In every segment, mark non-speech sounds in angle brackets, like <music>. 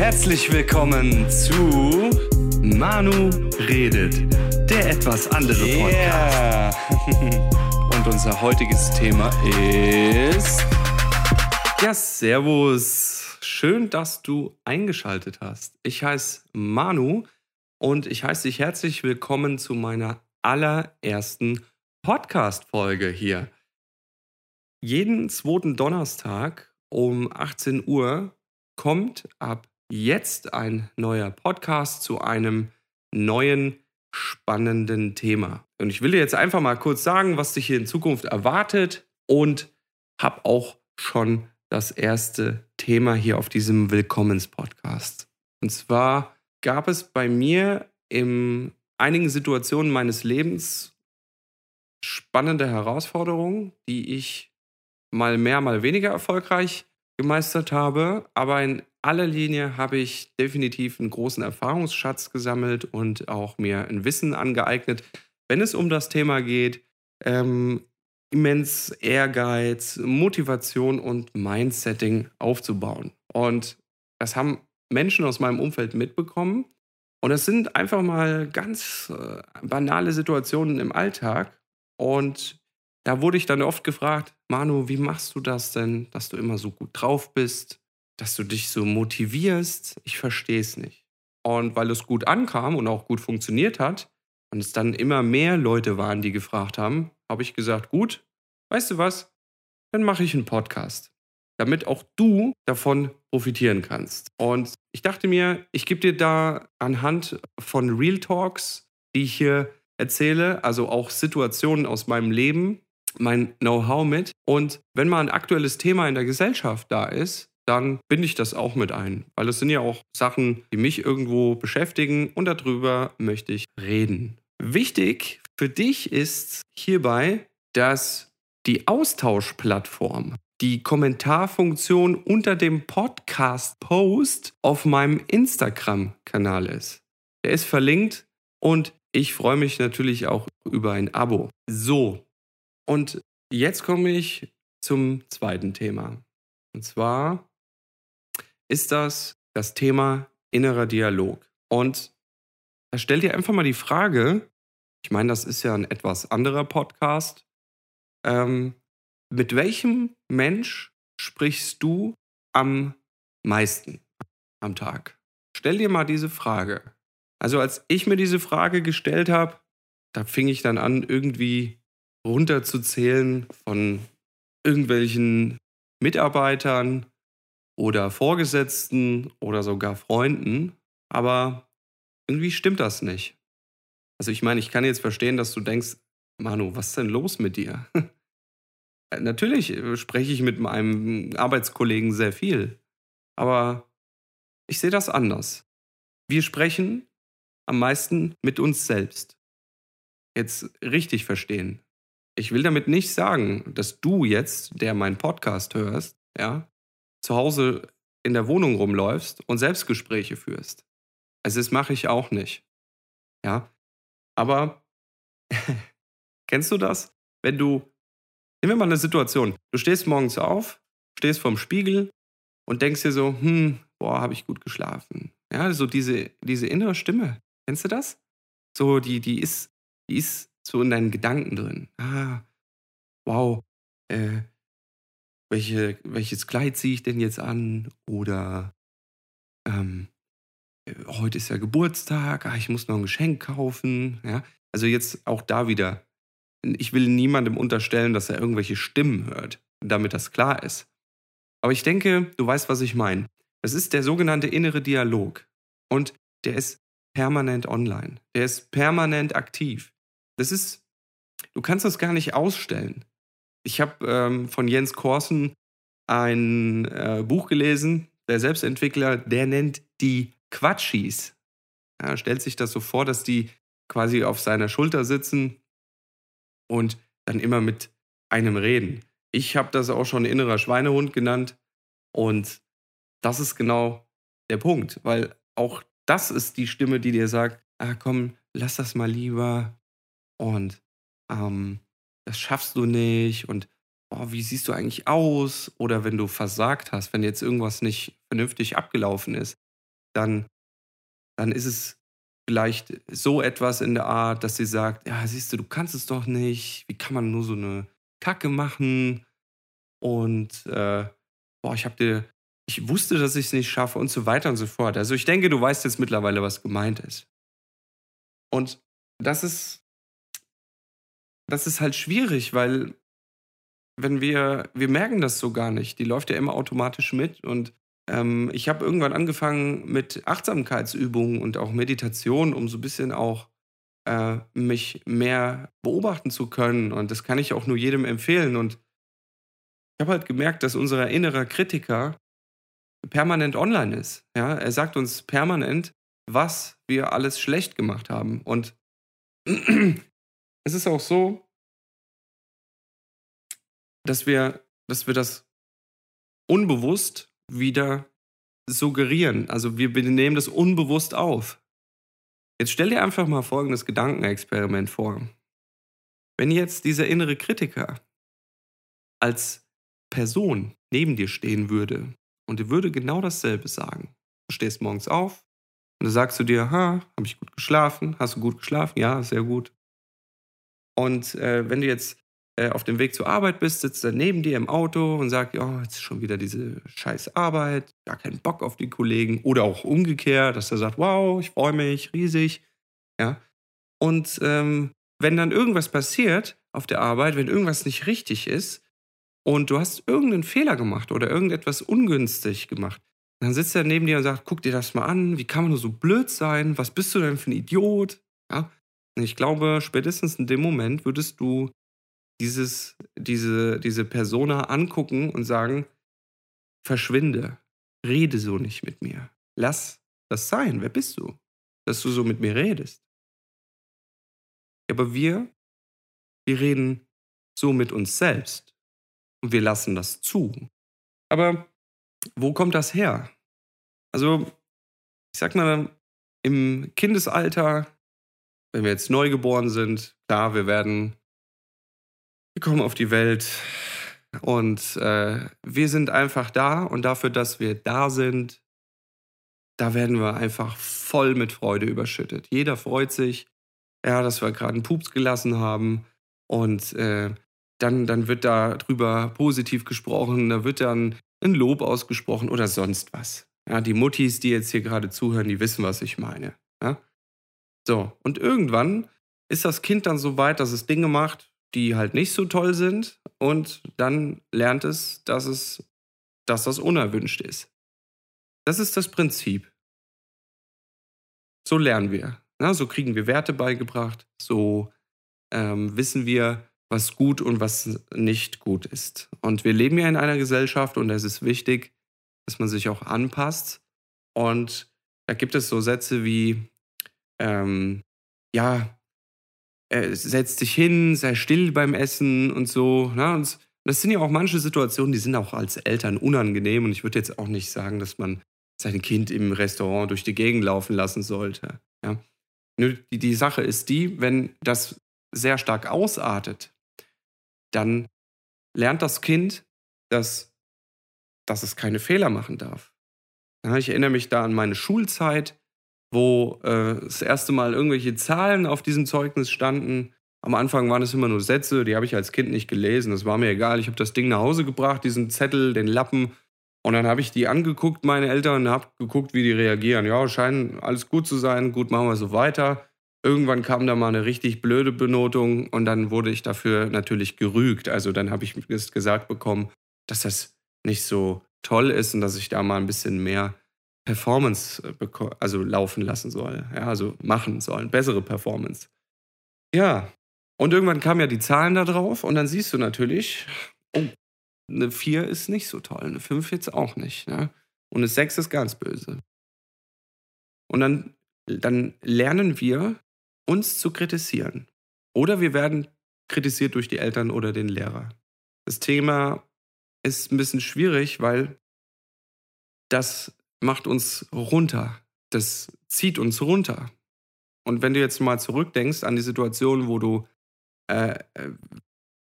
Herzlich willkommen zu Manu redet, der etwas andere Podcast. Yeah. Und unser heutiges Thema ist. Ja, Servus. Schön, dass du eingeschaltet hast. Ich heiße Manu und ich heiße dich herzlich willkommen zu meiner allerersten Podcast-Folge hier. Jeden zweiten Donnerstag um 18 Uhr kommt ab jetzt ein neuer Podcast zu einem neuen spannenden Thema. Und ich will dir jetzt einfach mal kurz sagen, was dich hier in Zukunft erwartet und habe auch schon das erste Thema hier auf diesem Willkommens-Podcast. Und zwar gab es bei mir in einigen Situationen meines Lebens spannende Herausforderungen, die ich mal mehr, mal weniger erfolgreich gemeistert habe. Aber in aller Linie habe ich definitiv einen großen Erfahrungsschatz gesammelt und auch mir ein Wissen angeeignet, wenn es um das Thema geht. Ähm, immens Ehrgeiz, Motivation und Mindsetting aufzubauen. Und das haben Menschen aus meinem Umfeld mitbekommen. Und das sind einfach mal ganz äh, banale Situationen im Alltag. Und da wurde ich dann oft gefragt, Manu, wie machst du das denn, dass du immer so gut drauf bist, dass du dich so motivierst? Ich verstehe es nicht. Und weil es gut ankam und auch gut funktioniert hat und es dann immer mehr Leute waren, die gefragt haben, habe ich gesagt, gut, weißt du was, dann mache ich einen Podcast, damit auch du davon profitieren kannst. Und ich dachte mir, ich gebe dir da anhand von Real Talks, die ich hier erzähle, also auch Situationen aus meinem Leben, mein Know-how mit. Und wenn mal ein aktuelles Thema in der Gesellschaft da ist, dann binde ich das auch mit ein, weil es sind ja auch Sachen, die mich irgendwo beschäftigen und darüber möchte ich reden. Wichtig für dich ist hierbei, dass die Austauschplattform, die Kommentarfunktion unter dem Podcast-Post auf meinem Instagram-Kanal ist. Der ist verlinkt und ich freue mich natürlich auch über ein Abo. So, und jetzt komme ich zum zweiten Thema. Und zwar ist das das Thema innerer Dialog. Und da stell dir einfach mal die Frage, ich meine, das ist ja ein etwas anderer Podcast, ähm, mit welchem Mensch sprichst du am meisten am Tag? Stell dir mal diese Frage. Also als ich mir diese Frage gestellt habe, da fing ich dann an, irgendwie runterzuzählen von irgendwelchen Mitarbeitern oder Vorgesetzten oder sogar Freunden. Aber irgendwie stimmt das nicht. Also ich meine, ich kann jetzt verstehen, dass du denkst, Manu, was ist denn los mit dir? <laughs> Natürlich äh, spreche ich mit meinem Arbeitskollegen sehr viel, aber ich sehe das anders. Wir sprechen am meisten mit uns selbst. Jetzt richtig verstehen. Ich will damit nicht sagen, dass du jetzt, der meinen Podcast hörst, ja, zu Hause in der Wohnung rumläufst und Selbstgespräche führst. Also das mache ich auch nicht. Ja. Aber <laughs> kennst du das? Wenn du, nehmen wir mal eine Situation, du stehst morgens auf, stehst vorm Spiegel und denkst dir so, hm, boah, habe ich gut geschlafen. Ja, so diese, diese innere Stimme. Kennst du das? So, die, die ist, die ist so in deinen Gedanken drin. Ah, wow, äh, welche, welches Kleid ziehe ich denn jetzt an? Oder ähm, äh, heute ist ja Geburtstag, ah, ich muss noch ein Geschenk kaufen. Ja? Also jetzt auch da wieder. Ich will niemandem unterstellen, dass er irgendwelche Stimmen hört, damit das klar ist. Aber ich denke, du weißt, was ich meine. Das ist der sogenannte innere Dialog. Und der ist permanent online. Der ist permanent aktiv. Das ist, du kannst das gar nicht ausstellen. Ich habe ähm, von Jens Korsen ein äh, Buch gelesen, der Selbstentwickler, der nennt die Quatschis. Er stellt sich das so vor, dass die quasi auf seiner Schulter sitzen und dann immer mit einem reden. Ich habe das auch schon innerer Schweinehund genannt und das ist genau der Punkt, weil auch das ist die Stimme, die dir sagt, ah komm, lass das mal lieber, und ähm, das schaffst du nicht und oh, wie siehst du eigentlich aus? Oder wenn du versagt hast, wenn jetzt irgendwas nicht vernünftig abgelaufen ist, dann, dann ist es vielleicht so etwas in der Art, dass sie sagt, ja, siehst du, du kannst es doch nicht. Wie kann man nur so eine Kacke machen? Und äh, boah, ich habe dir, ich wusste, dass ich es nicht schaffe und so weiter und so fort. Also ich denke, du weißt jetzt mittlerweile, was gemeint ist. Und das ist, das ist halt schwierig, weil wenn wir, wir merken das so gar nicht. Die läuft ja immer automatisch mit und ähm, ich habe irgendwann angefangen mit Achtsamkeitsübungen und auch Meditation, um so ein bisschen auch äh, mich mehr beobachten zu können. Und das kann ich auch nur jedem empfehlen. Und ich habe halt gemerkt, dass unser innerer Kritiker permanent online ist. Ja? Er sagt uns permanent, was wir alles schlecht gemacht haben. Und es ist auch so, dass wir, dass wir das unbewusst wieder suggerieren. Also wir nehmen das unbewusst auf. Jetzt stell dir einfach mal folgendes Gedankenexperiment vor. Wenn jetzt dieser innere Kritiker als Person neben dir stehen würde und er würde genau dasselbe sagen. Du stehst morgens auf und du sagst zu dir, ha, habe ich gut geschlafen? Hast du gut geschlafen? Ja, sehr gut. Und äh, wenn du jetzt äh, auf dem Weg zur Arbeit bist, sitzt er neben dir im Auto und sagt, ja, jetzt ist schon wieder diese scheiß Arbeit, gar keinen Bock auf die Kollegen. Oder auch umgekehrt, dass er sagt, wow, ich freue mich, riesig. Ja. Und ähm, wenn dann irgendwas passiert auf der Arbeit, wenn irgendwas nicht richtig ist und du hast irgendeinen Fehler gemacht oder irgendetwas ungünstig gemacht, dann sitzt er neben dir und sagt, guck dir das mal an, wie kann man nur so blöd sein? Was bist du denn für ein Idiot? Ja. Ich glaube, spätestens in dem Moment würdest du dieses, diese, diese Persona angucken und sagen, verschwinde, rede so nicht mit mir. Lass das sein. Wer bist du? Dass du so mit mir redest. Aber wir, wir reden so mit uns selbst. Und wir lassen das zu. Aber wo kommt das her? Also, ich sag mal, im Kindesalter, wenn wir jetzt neu geboren sind, klar, wir werden wir kommen auf die Welt und äh, wir sind einfach da und dafür, dass wir da sind, da werden wir einfach voll mit Freude überschüttet. Jeder freut sich, ja, dass wir gerade einen Pups gelassen haben und äh, dann, dann wird darüber positiv gesprochen, da wird dann ein Lob ausgesprochen oder sonst was. Ja, die Muttis, die jetzt hier gerade zuhören, die wissen, was ich meine. So, und irgendwann ist das Kind dann so weit, dass es Dinge macht, die halt nicht so toll sind und dann lernt es, dass es, dass das unerwünscht ist. Das ist das Prinzip. So lernen wir. Na, so kriegen wir Werte beigebracht. So ähm, wissen wir, was gut und was nicht gut ist. Und wir leben ja in einer Gesellschaft und es ist wichtig, dass man sich auch anpasst. Und da gibt es so Sätze wie, ähm, ja, setz dich hin, sei still beim Essen und so. Ne? Und das sind ja auch manche Situationen, die sind auch als Eltern unangenehm. Und ich würde jetzt auch nicht sagen, dass man sein Kind im Restaurant durch die Gegend laufen lassen sollte. Ja? Die, die Sache ist die, wenn das sehr stark ausartet, dann lernt das Kind, dass, dass es keine Fehler machen darf. Ich erinnere mich da an meine Schulzeit wo äh, das erste Mal irgendwelche Zahlen auf diesem Zeugnis standen. Am Anfang waren es immer nur Sätze, die habe ich als Kind nicht gelesen. Das war mir egal. Ich habe das Ding nach Hause gebracht, diesen Zettel, den Lappen. Und dann habe ich die angeguckt, meine Eltern, und habe geguckt, wie die reagieren. Ja, scheint alles gut zu sein. Gut, machen wir so weiter. Irgendwann kam da mal eine richtig blöde Benotung und dann wurde ich dafür natürlich gerügt. Also dann habe ich gesagt bekommen, dass das nicht so toll ist und dass ich da mal ein bisschen mehr Performance äh, also laufen lassen soll, ja, also machen sollen, bessere Performance. Ja, und irgendwann kamen ja die Zahlen da drauf und dann siehst du natürlich, oh, eine 4 ist nicht so toll, eine 5 jetzt auch nicht, ne? Und eine 6 ist ganz böse. Und dann, dann lernen wir, uns zu kritisieren. Oder wir werden kritisiert durch die Eltern oder den Lehrer. Das Thema ist ein bisschen schwierig, weil das macht uns runter. Das zieht uns runter. Und wenn du jetzt mal zurückdenkst an die Situation, wo du äh, äh,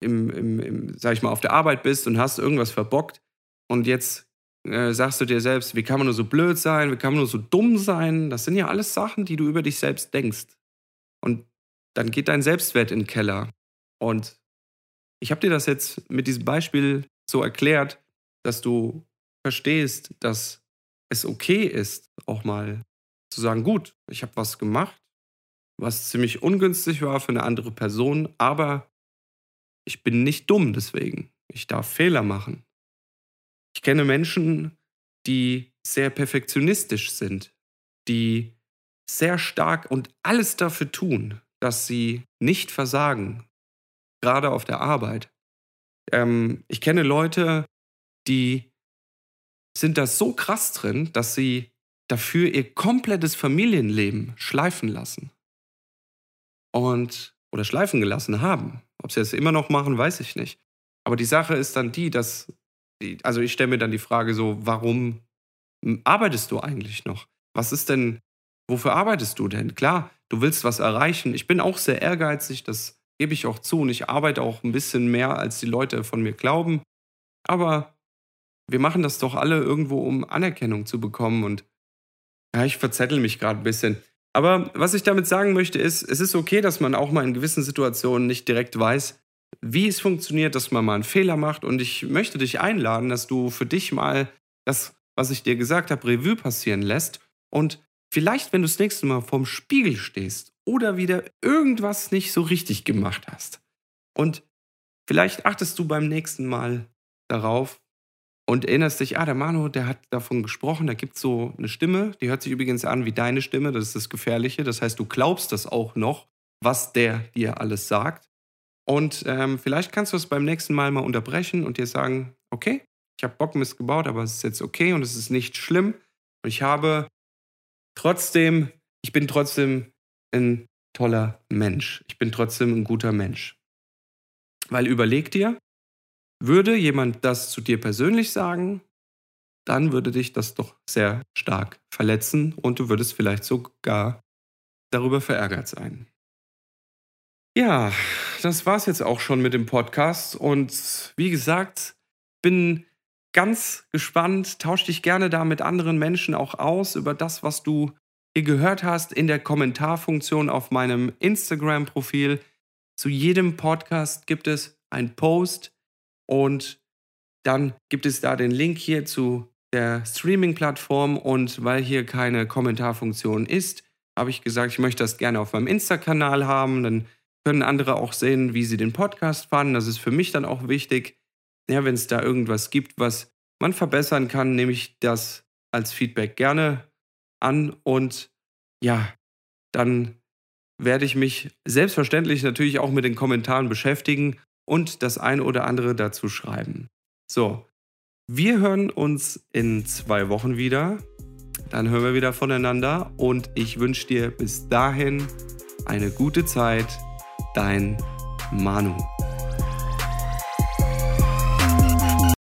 im, im, im, sag ich mal, auf der Arbeit bist und hast irgendwas verbockt und jetzt äh, sagst du dir selbst, wie kann man nur so blöd sein, wie kann man nur so dumm sein? Das sind ja alles Sachen, die du über dich selbst denkst. Und dann geht dein Selbstwert in den Keller. Und ich habe dir das jetzt mit diesem Beispiel so erklärt, dass du verstehst, dass es okay ist, auch mal zu sagen, gut, ich habe was gemacht, was ziemlich ungünstig war für eine andere Person, aber ich bin nicht dumm deswegen. Ich darf Fehler machen. Ich kenne Menschen, die sehr perfektionistisch sind, die sehr stark und alles dafür tun, dass sie nicht versagen, gerade auf der Arbeit. Ähm, ich kenne Leute, die sind da so krass drin, dass sie dafür ihr komplettes Familienleben schleifen lassen. Und, oder schleifen gelassen haben. Ob sie das immer noch machen, weiß ich nicht. Aber die Sache ist dann die, dass, also ich stelle mir dann die Frage so, warum arbeitest du eigentlich noch? Was ist denn, wofür arbeitest du denn? Klar, du willst was erreichen. Ich bin auch sehr ehrgeizig, das gebe ich auch zu. Und ich arbeite auch ein bisschen mehr, als die Leute von mir glauben. Aber wir machen das doch alle irgendwo, um Anerkennung zu bekommen. Und ja, ich verzettel mich gerade ein bisschen. Aber was ich damit sagen möchte, ist, es ist okay, dass man auch mal in gewissen Situationen nicht direkt weiß, wie es funktioniert, dass man mal einen Fehler macht. Und ich möchte dich einladen, dass du für dich mal das, was ich dir gesagt habe, Revue passieren lässt. Und vielleicht, wenn du das nächste Mal vorm Spiegel stehst oder wieder irgendwas nicht so richtig gemacht hast. Und vielleicht achtest du beim nächsten Mal darauf und erinnerst dich, ah, der Manu, der hat davon gesprochen, da gibt es so eine Stimme, die hört sich übrigens an wie deine Stimme, das ist das Gefährliche. Das heißt, du glaubst das auch noch, was der dir alles sagt. Und ähm, vielleicht kannst du es beim nächsten Mal mal unterbrechen und dir sagen, okay, ich habe Bock missgebaut, aber es ist jetzt okay und es ist nicht schlimm. Und ich habe trotzdem, ich bin trotzdem ein toller Mensch. Ich bin trotzdem ein guter Mensch. Weil überleg dir, würde jemand das zu dir persönlich sagen, dann würde dich das doch sehr stark verletzen und du würdest vielleicht sogar darüber verärgert sein. Ja, das war's jetzt auch schon mit dem Podcast und wie gesagt, bin ganz gespannt, tausch dich gerne da mit anderen Menschen auch aus über das, was du ihr gehört hast in der Kommentarfunktion auf meinem Instagram-Profil. Zu jedem Podcast gibt es ein Post und dann gibt es da den Link hier zu der Streaming-Plattform und weil hier keine Kommentarfunktion ist, habe ich gesagt, ich möchte das gerne auf meinem Insta-Kanal haben. Dann können andere auch sehen, wie sie den Podcast fanden. Das ist für mich dann auch wichtig. Ja, wenn es da irgendwas gibt, was man verbessern kann, nehme ich das als Feedback gerne an und ja, dann werde ich mich selbstverständlich natürlich auch mit den Kommentaren beschäftigen und das eine oder andere dazu schreiben. So, wir hören uns in zwei Wochen wieder. Dann hören wir wieder voneinander und ich wünsche dir bis dahin eine gute Zeit. Dein Manu.